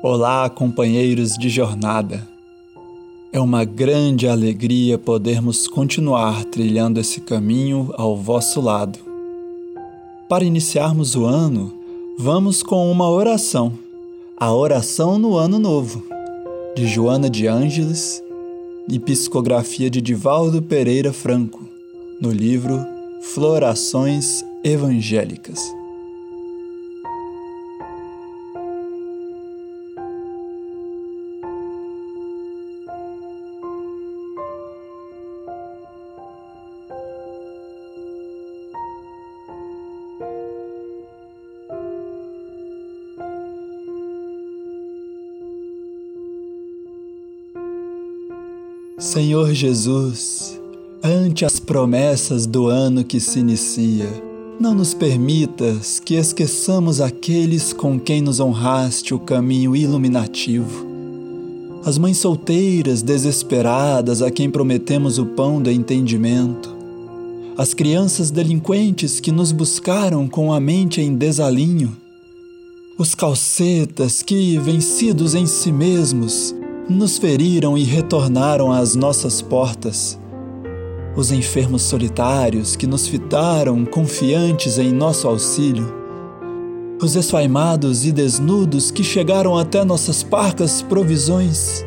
Olá, companheiros de jornada. É uma grande alegria podermos continuar trilhando esse caminho ao vosso lado. Para iniciarmos o ano, vamos com uma oração, a oração no Ano Novo, de Joana de Ângeles e psicografia de Divaldo Pereira Franco, no livro Florações Evangélicas. Senhor Jesus, ante as promessas do ano que se inicia, não nos permitas que esqueçamos aqueles com quem nos honraste o caminho iluminativo. As mães solteiras desesperadas a quem prometemos o pão do entendimento. As crianças delinquentes que nos buscaram com a mente em desalinho. Os calcetas que, vencidos em si mesmos, nos feriram e retornaram às nossas portas. Os enfermos solitários que nos fitaram confiantes em nosso auxílio. Os esfaimados e desnudos que chegaram até nossas parcas provisões.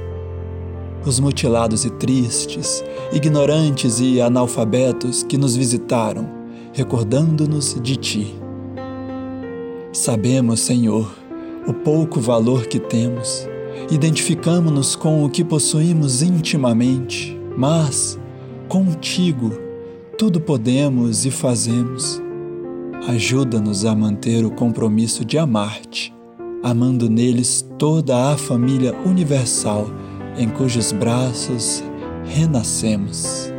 Os mutilados e tristes, ignorantes e analfabetos que nos visitaram, recordando-nos de Ti. Sabemos, Senhor, o pouco valor que temos Identificamos-nos com o que possuímos intimamente, mas contigo tudo podemos e fazemos. Ajuda-nos a manter o compromisso de amar-te, amando neles toda a família universal em cujos braços renascemos.